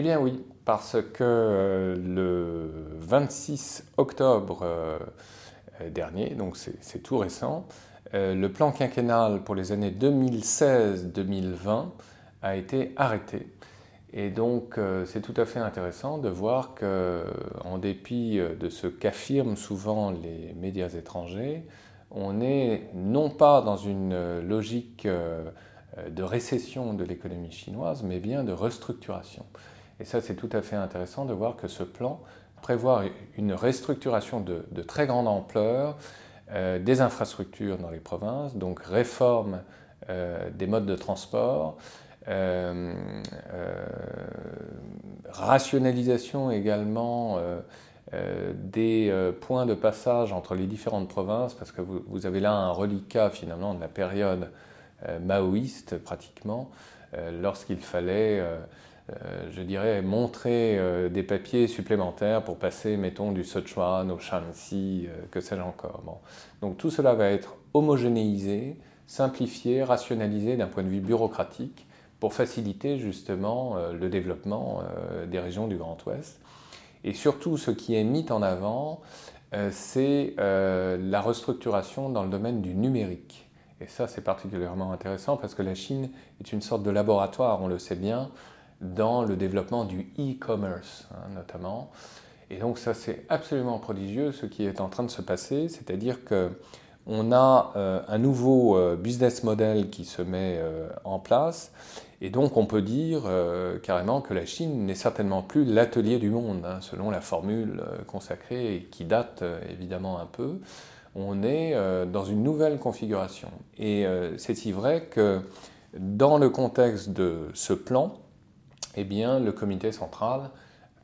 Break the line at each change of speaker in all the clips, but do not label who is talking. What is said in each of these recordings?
Eh bien oui, parce que euh, le 26 octobre euh, dernier, donc c'est tout récent, euh, le plan quinquennal pour les années 2016-2020 a été arrêté. Et donc c'est tout à fait intéressant de voir que, en dépit de ce qu'affirment souvent les médias étrangers, on est non pas dans une logique de récession de l'économie chinoise, mais bien de restructuration. Et ça, c'est tout à fait intéressant de voir que ce plan prévoit une restructuration de, très grande ampleur euh, des infrastructures dans les provinces, donc réforme euh, des modes de transport, euh, rationalisation également des points de passage entre les différentes provinces, parce que vous, avez là un reliquat finalement de la période maoïste pratiquement, lorsqu'il fallait je dirais, montrer euh, des papiers supplémentaires pour passer, mettons, du Sichuan au Shanxi, euh, que sais-je encore. Donc tout cela va être homogénéisé, simplifié, rationalisé d'un point de vue bureaucratique pour faciliter justement le développement des régions du Grand Ouest. Et surtout, ce qui est mis en avant, c'est la restructuration dans le domaine du numérique. Et ça, c'est particulièrement intéressant parce que la Chine est une sorte de laboratoire, on le sait bien, dans le développement du e-commerce hein, notamment. Et donc ça c'est absolument prodigieux ce qui est en train de se passer, c'est-à-dire que on a euh, un nouveau euh, business model qui se met euh, en place et donc on peut dire carrément que la Chine n'est certainement plus l'atelier du monde, hein, selon la formule consacrée et qui date évidemment un peu. On est dans une nouvelle configuration. Et c'est si vrai que dans le contexte de ce plan, eh bien, le comité central,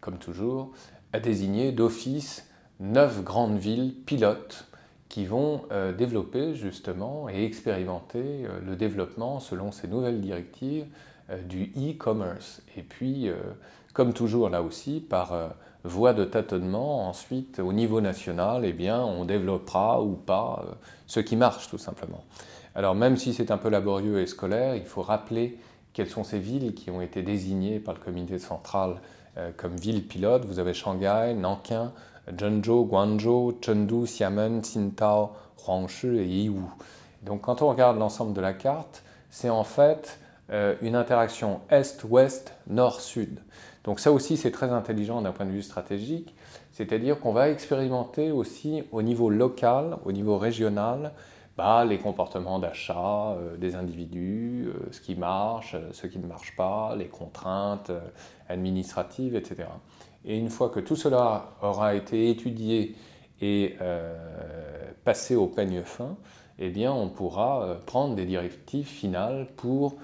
comme toujours, a désigné d'office neuf grandes villes pilotes qui vont euh, développer justement et expérimenter euh, le développement selon ces nouvelles directives euh, du e-commerce. Et puis, comme toujours là aussi, par voie de tâtonnement, ensuite au niveau national, eh bien, on développera ou pas ce qui marche tout simplement. Alors même si c'est un peu laborieux et scolaire, il faut rappeler quelles sont ces villes qui ont été désignées par le comité central euh, comme villes pilotes Vous avez Shanghai, Nankin, Zhengzhou, Guangzhou, Chengdu, Xiamen, Qingdao, Huangshi et Yiwu. Donc quand on regarde l'ensemble de la carte, c'est en fait euh, une interaction est-ouest, nord-sud. Donc ça aussi c'est très intelligent d'un point de vue stratégique, c'est-à-dire qu'on va expérimenter aussi au niveau local, au niveau régional, bah, les comportements d'achat euh, des individus, euh, ce qui marche, euh, ce qui ne marche pas, les contraintes administratives, etc. Et une fois que tout cela aura été étudié et passé au peigne fin, eh bien, on pourra prendre des directives finales pour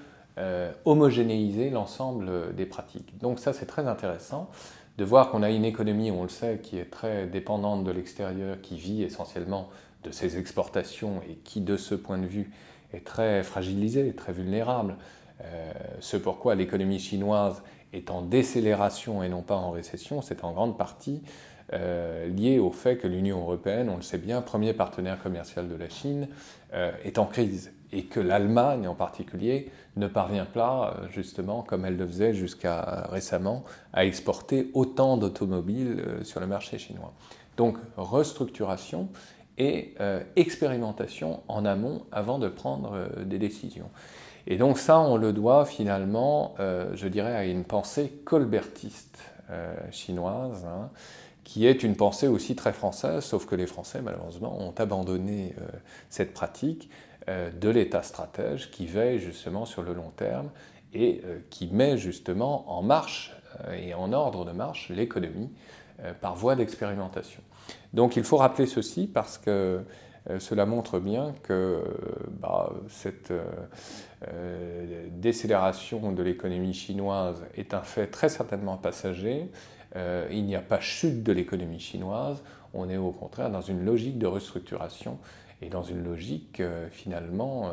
homogénéiser l'ensemble des pratiques. Donc ça, c'est très intéressant de voir qu'on a une économie, on le sait, qui est très dépendante de l'extérieur, qui vit essentiellement de ses exportations et qui, de ce point de vue, est très fragilisé, très vulnérable. Euh, ce pourquoi l'économie chinoise est en décélération et non pas en récession, c'est en grande partie euh, lié au fait que l'Union européenne, on le sait bien, premier partenaire commercial de la Chine, euh, est en crise et que l'Allemagne en particulier ne parvient pas, justement, comme elle le faisait jusqu'à récemment, à exporter autant d'automobiles sur le marché chinois. Donc restructuration et euh, expérimentation en amont avant de prendre euh, des décisions. Et donc ça, on le doit finalement, euh, je dirais, à une pensée colbertiste chinoise, hein, qui est une pensée aussi très française, sauf que les Français, malheureusement, ont abandonné cette pratique de l'État stratège qui veille justement sur le long terme et qui met justement en marche et en ordre de marche l'économie par voie d'expérimentation. Donc il faut rappeler ceci parce que euh, cela montre bien que bah, cette euh, décélération de l'économie chinoise est un fait très certainement passager. Euh, il n'y a pas chute de l'économie chinoise, on est au contraire dans une logique de restructuration et dans une logique finalement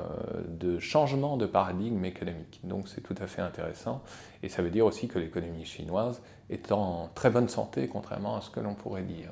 de changement de paradigme économique. Donc c'est tout à fait intéressant et ça veut dire aussi que l'économie chinoise est en très bonne santé contrairement à ce que l'on pourrait dire.